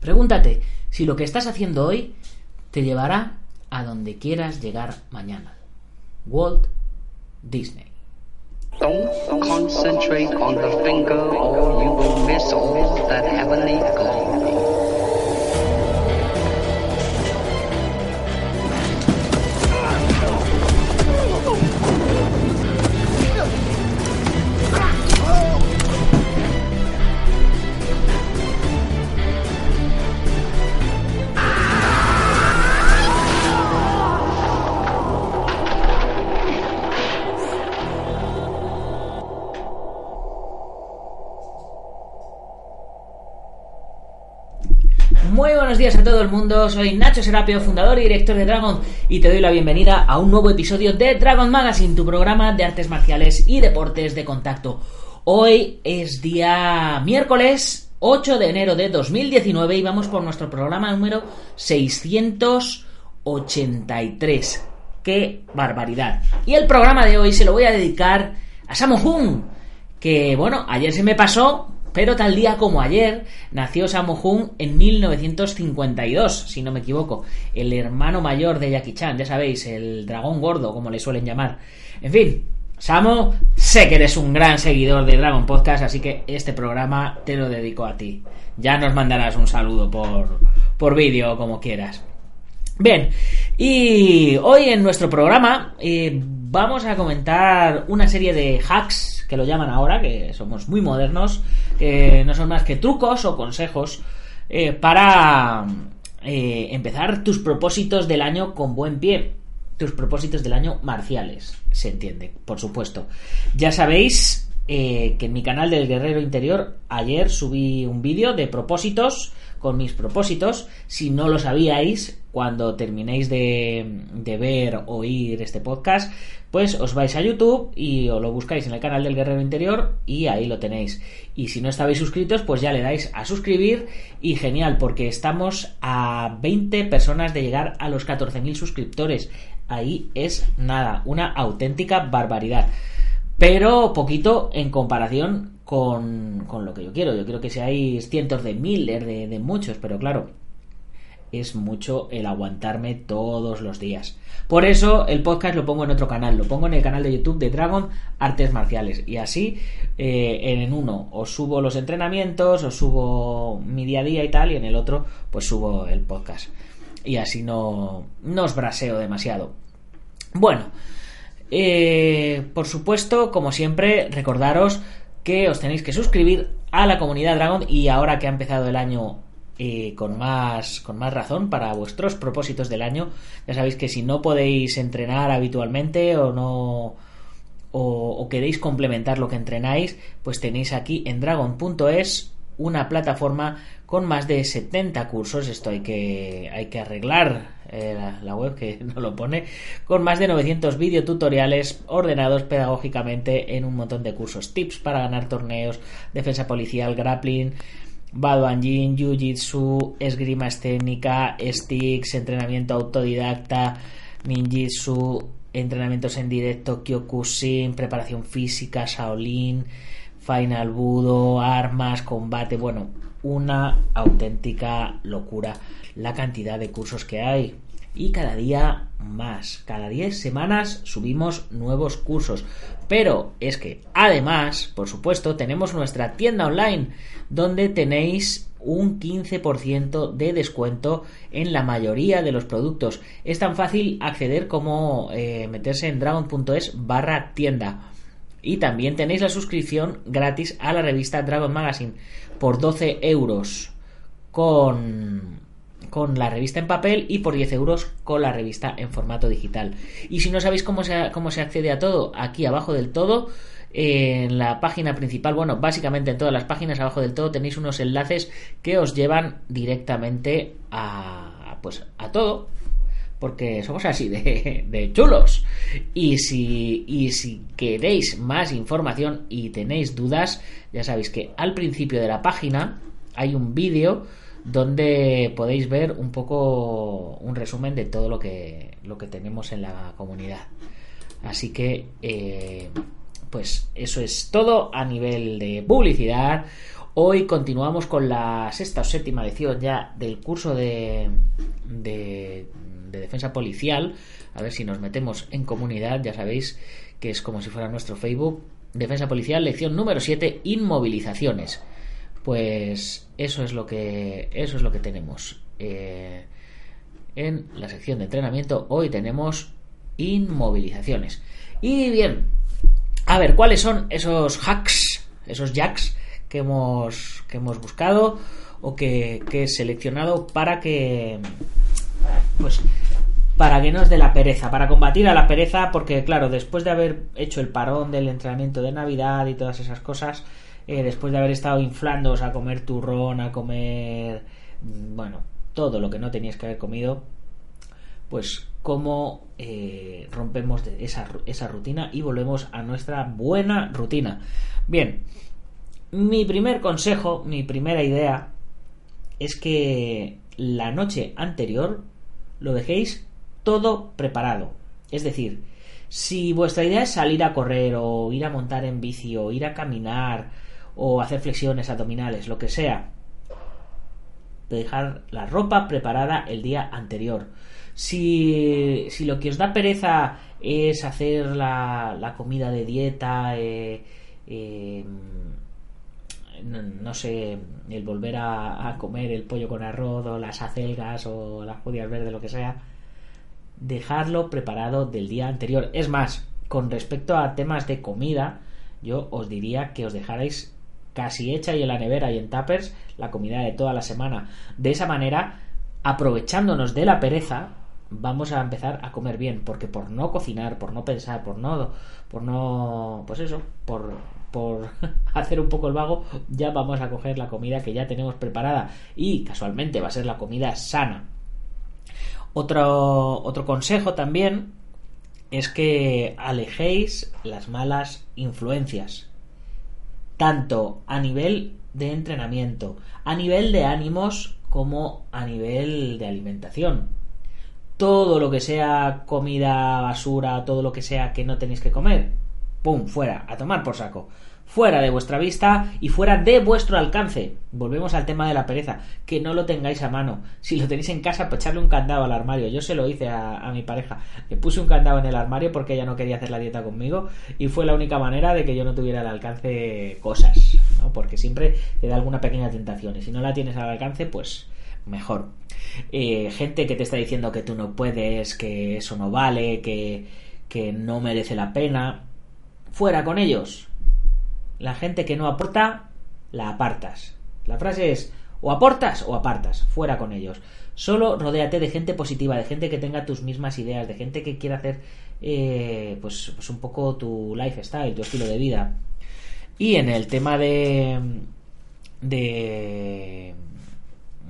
Pregúntate si lo que estás haciendo hoy te llevará a donde quieras llegar mañana. Walt Disney. Don't concentrate on the you will miss all that heavenly. Días a todo el mundo, soy Nacho Serapio, fundador y director de Dragon, y te doy la bienvenida a un nuevo episodio de Dragon Magazine, tu programa de artes marciales y deportes de contacto. Hoy es día miércoles 8 de enero de 2019 y vamos por nuestro programa número 683. ¡Qué barbaridad! Y el programa de hoy se lo voy a dedicar a Sammo Hung, que bueno, ayer se me pasó, pero tal día como ayer nació Sammo Hung en 1952, si no me equivoco, el hermano mayor de Jackie Chan, ya sabéis, el dragón gordo, como le suelen llamar. En fin, Samo, sé que eres un gran seguidor de Dragon Podcast, así que este programa te lo dedico a ti. Ya nos mandarás un saludo por, por vídeo, como quieras. Bien, y hoy en nuestro programa eh, vamos a comentar una serie de hacks, que lo llaman ahora, que somos muy modernos, que no son más que trucos o consejos eh, para eh, empezar tus propósitos del año con buen pie. Tus propósitos del año marciales, se entiende, por supuesto. Ya sabéis eh, que en mi canal del Guerrero Interior ayer subí un vídeo de propósitos con mis propósitos. Si no lo sabíais, cuando terminéis de, de ver o oír este podcast, pues os vais a YouTube y os lo buscáis en el canal del Guerrero Interior y ahí lo tenéis. Y si no estabais suscritos, pues ya le dais a suscribir y genial, porque estamos a 20 personas de llegar a los 14.000 suscriptores. Ahí es nada, una auténtica barbaridad. Pero poquito en comparación con, lo que yo quiero. Yo quiero que seáis cientos de miles, de muchos, pero claro, es mucho el aguantarme todos los días. Por eso el podcast lo pongo en otro canal, lo pongo en el canal de YouTube de Dragon Artes Marciales. Y así eh, en uno os subo los entrenamientos, os subo mi día a día y tal, y en el otro pues subo el podcast. Y así no, no os braseo demasiado. Bueno, eh, por supuesto, como siempre, recordaros que os tenéis que suscribir a la comunidad Dragon y ahora que ha empezado el año eh, con, más, con más razón para vuestros propósitos del año. Ya sabéis que si no podéis entrenar habitualmente o no o, queréis complementar lo que entrenáis, pues tenéis aquí en dragon.es una plataforma con más de 70 cursos. Esto hay que, hay que arreglar eh, la, la, web que no lo pone. Con más de 900 videotutoriales ordenados pedagógicamente en un montón de cursos. Tips para ganar torneos, defensa policial, grappling, Badoanjin, Jiu-Jitsu, esgrima escénica, sticks, entrenamiento autodidacta, ninjitsu, entrenamientos en directo, kyokushin, preparación física, Shaolin, Final Budo, armas, combate, bueno, una auténtica locura. La cantidad de cursos que hay y cada día más. Cada 10 semanas subimos nuevos cursos. Pero es que además, por supuesto, tenemos nuestra tienda online donde tenéis un 15% de descuento en la mayoría de los productos. Es tan fácil acceder como eh, meterse en dragon.es barra tienda. Y también tenéis la suscripción gratis a la revista Dragon Magazine por 12 euros con con la revista en papel y por 10 euros con la revista en formato digital. Y si no sabéis cómo se, cómo se accede a todo, aquí abajo del todo en la página principal, bueno, básicamente en todas las páginas abajo del todo tenéis unos enlaces que os llevan directamente a pues a todo porque somos así de, de, chulos. Y si, y si queréis más información y tenéis dudas, ya sabéis que al principio de la página hay un vídeo donde podéis ver un poco un resumen de todo lo que, lo que tenemos en la comunidad. Así que, eh, pues eso es todo a nivel de publicidad. Hoy continuamos con la sexta o séptima edición ya del curso de, de, de defensa policial. A ver si nos metemos en comunidad, ya sabéis que es como si fuera nuestro Facebook. Defensa policial, lección número 7, inmovilizaciones. Pues eso es lo que, eso es lo que tenemos. Eh, en la sección de entrenamiento hoy tenemos inmovilizaciones. Y bien, a ver, ¿cuáles son esos hacks, esos jacks que hemos, que hemos buscado o que, que he seleccionado para que, pues, para que nos dé la pereza, para combatir a la pereza, porque claro, después de haber hecho el parón del entrenamiento de Navidad y todas esas cosas, eh, después de haber estado inflándoos a comer turrón, a comer, mm, bueno, todo lo que no teníais que haber comido, pues cómo eh, rompemos esa, esa rutina y volvemos a nuestra buena rutina. Bien, mi primer consejo, mi primera idea es que la noche anterior lo dejéis todo preparado. Es decir, si vuestra idea es salir a correr o ir a montar en bici o ir a caminar o hacer flexiones abdominales, lo que sea, dejar la ropa preparada el día anterior. Si, si lo que os da pereza es hacer la, la comida de dieta, eh, eh, no, sé, el volver a, a, comer el pollo con arroz o las acelgas o las judías verdes, lo que sea, dejarlo preparado del día anterior. Es más, con respecto a temas de comida, yo os diría que os dejarais casi hecha y en la nevera y en tuppers la comida de toda la semana. De esa manera, aprovechándonos de la pereza, vamos a empezar a comer bien, porque por no cocinar, por no pensar, por no, por no, pues eso, por, por hacer un poco el vago, ya vamos a coger la comida que ya tenemos preparada y casualmente va a ser la comida sana. Otro, otro consejo también es que alejéis las malas influencias tanto a nivel de entrenamiento, a nivel de ánimos como a nivel de alimentación. Todo lo que sea comida, basura, todo lo que sea que no tenéis que comer, ¡pum! fuera, a tomar por saco fuera de vuestra vista y fuera de vuestro alcance. Volvemos al tema de la pereza, que no lo tengáis a mano. Si lo tenéis en casa, pues echarle un candado al armario. Yo se lo hice a, mi pareja. Le puse un candado en el armario porque ella no quería hacer la dieta conmigo y fue la única manera de que yo no tuviera al alcance cosas, ¿no? Porque siempre te da alguna pequeña tentación y si no la tienes al alcance, pues mejor. Eh, gente que te está diciendo que tú no puedes, que eso no vale, que, que no merece la pena. Fuera con ellos la gente que no aporta, la apartas. La frase es o aportas o apartas, fuera con ellos. Solo rodéate de gente positiva, de gente que tenga tus mismas ideas, de gente que quiera hacer eh, pues, pues un poco tu lifestyle, tu estilo de vida. Y en el tema de, de,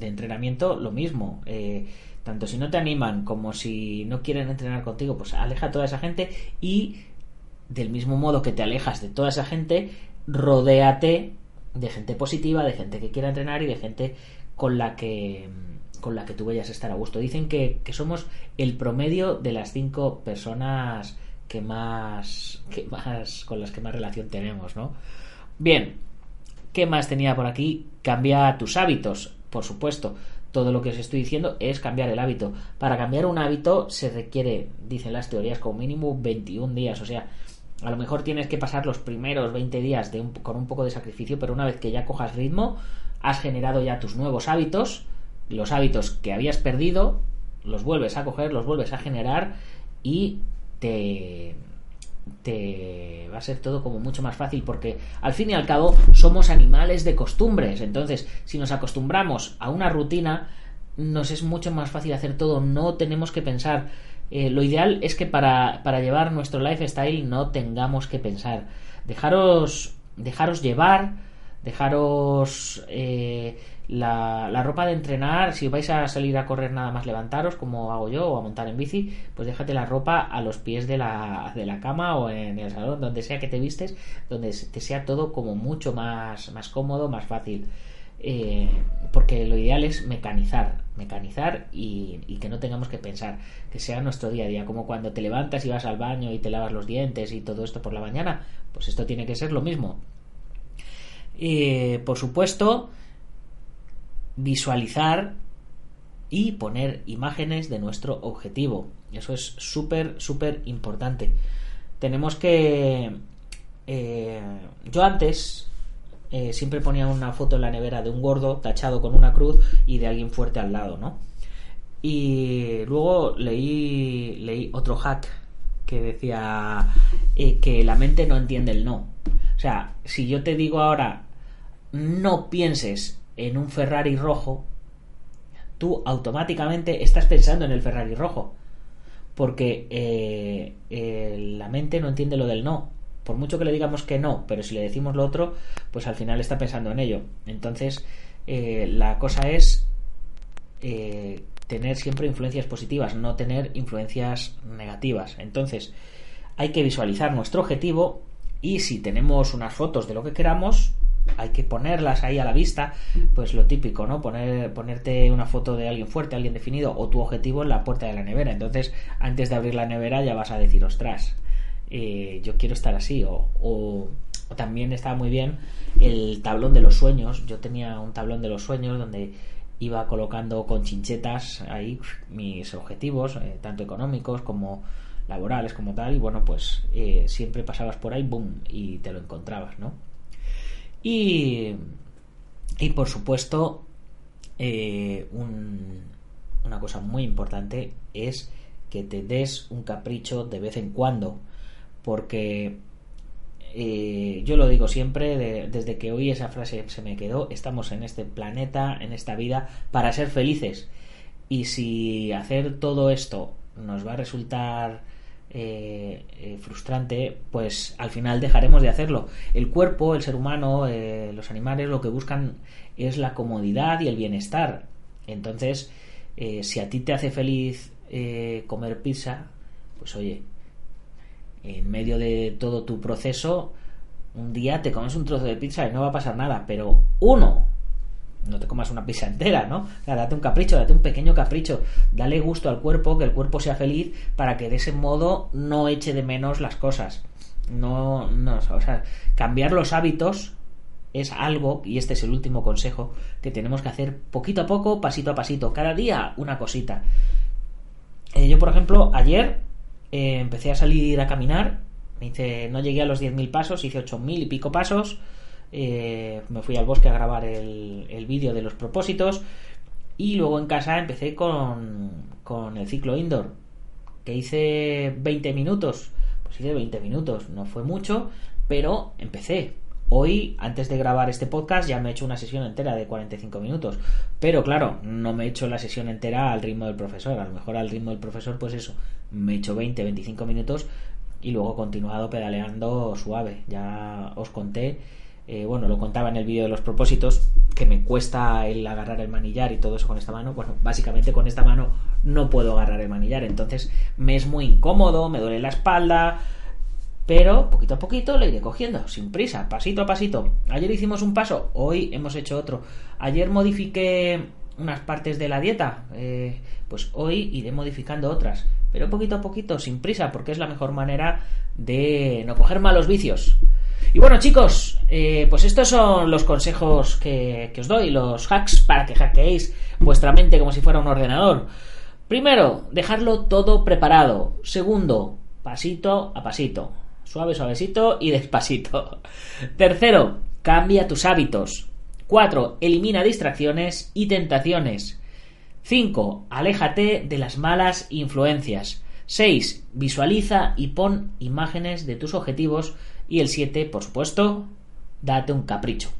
de entrenamiento, lo mismo. Eh, tanto si no te animan como si no quieren entrenar contigo, pues aleja a toda esa gente y del mismo modo que te alejas de toda esa gente, rodéate de gente positiva, de gente que quiera entrenar y de gente con la que con la que tú vayas a estar a gusto. Dicen que, somos el promedio de las cinco personas que más, que más con las que más relación tenemos, ¿no? Bien, ¿qué más tenía por aquí? Cambia tus hábitos, por supuesto. Todo lo que os estoy diciendo es cambiar el hábito. Para cambiar un hábito se requiere, dicen las teorías, como mínimo 21 días. O sea, a lo mejor tienes que pasar los primeros 20 días con un poco de sacrificio, pero una vez que ya cojas ritmo, has generado ya tus nuevos hábitos, los hábitos que habías perdido, los vuelves a coger, los vuelves a generar y te, te va a ser todo como mucho más fácil porque al fin y al cabo somos animales de costumbres. Entonces, si nos acostumbramos a una rutina, nos es mucho más fácil hacer todo. No tenemos que pensar eh, lo ideal es que para, llevar nuestro lifestyle no tengamos que pensar. dejaros, dejaros llevar, dejaros eh, la, la, ropa de entrenar, si vais a salir a correr nada más levantaros, como hago yo, o a montar en bici, pues déjate la ropa a los pies de la, de la cama o en el salón, donde sea que te vistes, donde te sea todo como mucho más, más cómodo, más fácil. Eh, porque lo ideal es mecanizar, mecanizar y, que no tengamos que pensar, que sea nuestro día a día, como cuando te levantas y vas al baño y te lavas los dientes y todo esto por la mañana, pues esto tiene que ser lo mismo. Eh, por supuesto, visualizar y poner imágenes de nuestro objetivo. Eso es súper, súper importante. Tenemos que... Eh, yo antes eh, siempre ponía una foto en la nevera de un gordo tachado con una cruz y de alguien fuerte al lado, ¿no? Y luego leí, leí otro hack que decía eh, que la mente no entiende el no. O sea, si yo te digo ahora no pienses en un Ferrari rojo, tú automáticamente estás pensando en el Ferrari rojo. Porque eh, la mente no entiende lo del no por mucho que le digamos que no, pero si le decimos lo otro, pues al final está pensando en ello. Entonces, eh, la cosa es eh, tener siempre influencias positivas, no tener influencias negativas. Entonces, hay que visualizar nuestro objetivo y si tenemos unas fotos de lo que queramos, hay que ponerlas ahí a la vista, pues lo típico, ¿no? Poner, ponerte una foto de alguien fuerte, alguien definido o tu objetivo en la puerta de la nevera. Entonces, antes de abrir la nevera ya vas a decir, ostras, eh, yo quiero estar así. O, también estaba muy bien el tablón de los sueños. Yo tenía un tablón de los sueños donde iba colocando con chinchetas ahí mis objetivos, eh, tanto económicos como laborales como tal. Y bueno, pues eh, siempre pasabas por ahí, boom, y te lo encontrabas, ¿no? Y, y por supuesto, un, una cosa muy importante es que te des un capricho de vez en cuando porque eh, yo lo digo siempre, desde que oí esa frase se me quedó, estamos en este planeta, en esta vida, para ser felices. Y si hacer todo esto nos va a resultar eh, eh, frustrante, pues al final dejaremos de hacerlo. El cuerpo, el ser humano, los animales lo que buscan es la comodidad y el bienestar. Entonces, si a ti te hace feliz comer pizza, pues oye, en medio de todo tu proceso, un día te comes un trozo de pizza y no va a pasar nada, pero uno, no te comas una pizza entera, ¿no? date un capricho, date un pequeño capricho, dale gusto al cuerpo, que el cuerpo sea feliz, para que de ese modo no eche de menos las cosas. No, no, o sea, cambiar los hábitos es algo, y este es el último consejo, que tenemos que hacer poquito a poco, pasito a pasito, cada día una cosita. Eh, yo, por ejemplo, ayer eh, empecé a salir a caminar. Hice, no llegué a los 10.000 pasos, hice 8.000 y pico pasos. Eh, me fui al bosque a grabar el, el vídeo de los propósitos. Y luego en casa empecé con, con el ciclo indoor, que hice 20 minutos. Pues hice 20 minutos, no fue mucho, pero empecé. Hoy, antes de grabar este podcast, ya me he hecho una sesión entera de 45 minutos. Pero claro, no me he hecho la sesión entera al ritmo del profesor. A lo mejor al ritmo del profesor, pues eso, me he hecho 20, 25 minutos y luego he continuado pedaleando suave. Ya os conté, eh, bueno, lo contaba en el vídeo de los propósitos, que me cuesta el agarrar el manillar y todo eso con esta mano. Bueno, básicamente con esta mano no puedo agarrar el manillar, entonces me es muy incómodo, me duele la espalda pero poquito a poquito le iré cogiendo, sin prisa, pasito a pasito. Ayer hicimos un paso, hoy hemos hecho otro. Ayer modifiqué unas partes de la dieta, eh, pues hoy iré modificando otras. Pero poquito a poquito, sin prisa, porque es la mejor manera de no coger malos vicios. Y bueno chicos, eh, pues estos son los consejos que, que os doy, los hacks para que hackeéis vuestra mente como si fuera un ordenador. Primero, dejarlo todo preparado. Segundo, pasito a pasito. Suave, suavecito y despacito. Tercero, cambia tus hábitos. Cuatro, elimina distracciones y tentaciones. 5. Aléjate de las malas influencias. 6. Visualiza y pon imágenes de tus objetivos. Y el 7, por supuesto, date un capricho.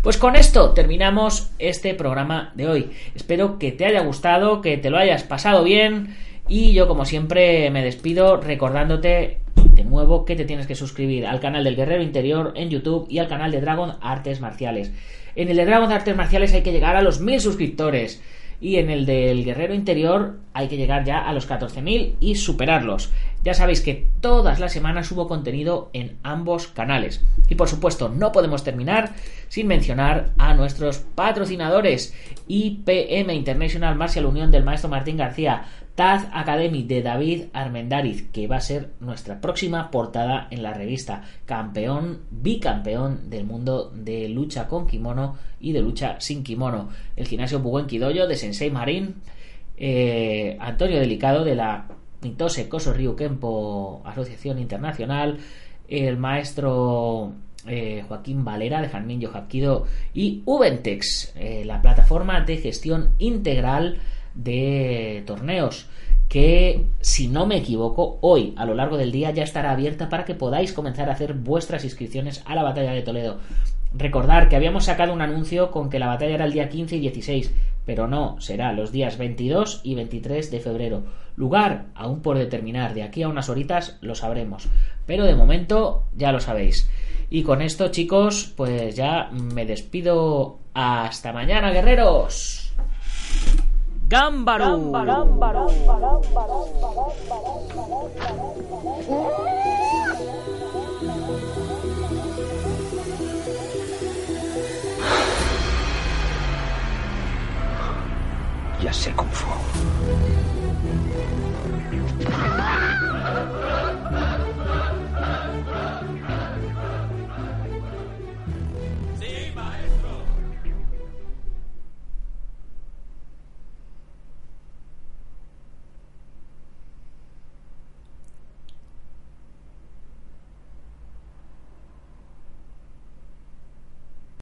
Pues con esto terminamos este programa de hoy. Espero que te haya gustado, que te lo hayas pasado bien. Y yo, como siempre, me despido recordándote De nuevo, que te tienes que suscribir al canal del Guerrero Interior en YouTube y al canal de Dragon Artes Marciales. En el de Dragon Artes Marciales hay que llegar a los mil suscriptores. Y en el del Guerrero Interior hay que llegar ya a los 14.000 y superarlos. Ya sabéis que todas las semanas subo contenido en ambos canales. Y por supuesto, no podemos terminar sin mencionar a nuestros patrocinadores. IPM International Martial Unión del maestro Martín García, Taz Academy de David Armendariz, que va a ser nuestra próxima portada en la revista. Campeón, bicampeón del mundo de lucha con kimono y de lucha sin kimono. El gimnasio Buguen Kidoyo de Sensei Marín. Eh, Antonio Delicado de la Mitose Koso Ryu Kempo Asociación Internacional, el maestro eh, Joaquín Valera de Janmin Hapkido y Ubentex, eh, la plataforma de gestión integral de torneos que si no me equivoco hoy a lo largo del día ya estará abierta para que podáis comenzar a hacer vuestras inscripciones a la batalla de Toledo. Recordar que habíamos sacado un anuncio con que la batalla era el día 15 y 16, pero no, será los días 22 y 23 de febrero. Lugar aún por determinar, de aquí a unas horitas lo sabremos, pero de momento ya lo sabéis. Y con esto, chicos, pues ya me despido. Hasta mañana, guerreros. Gámbaro. Ya sé.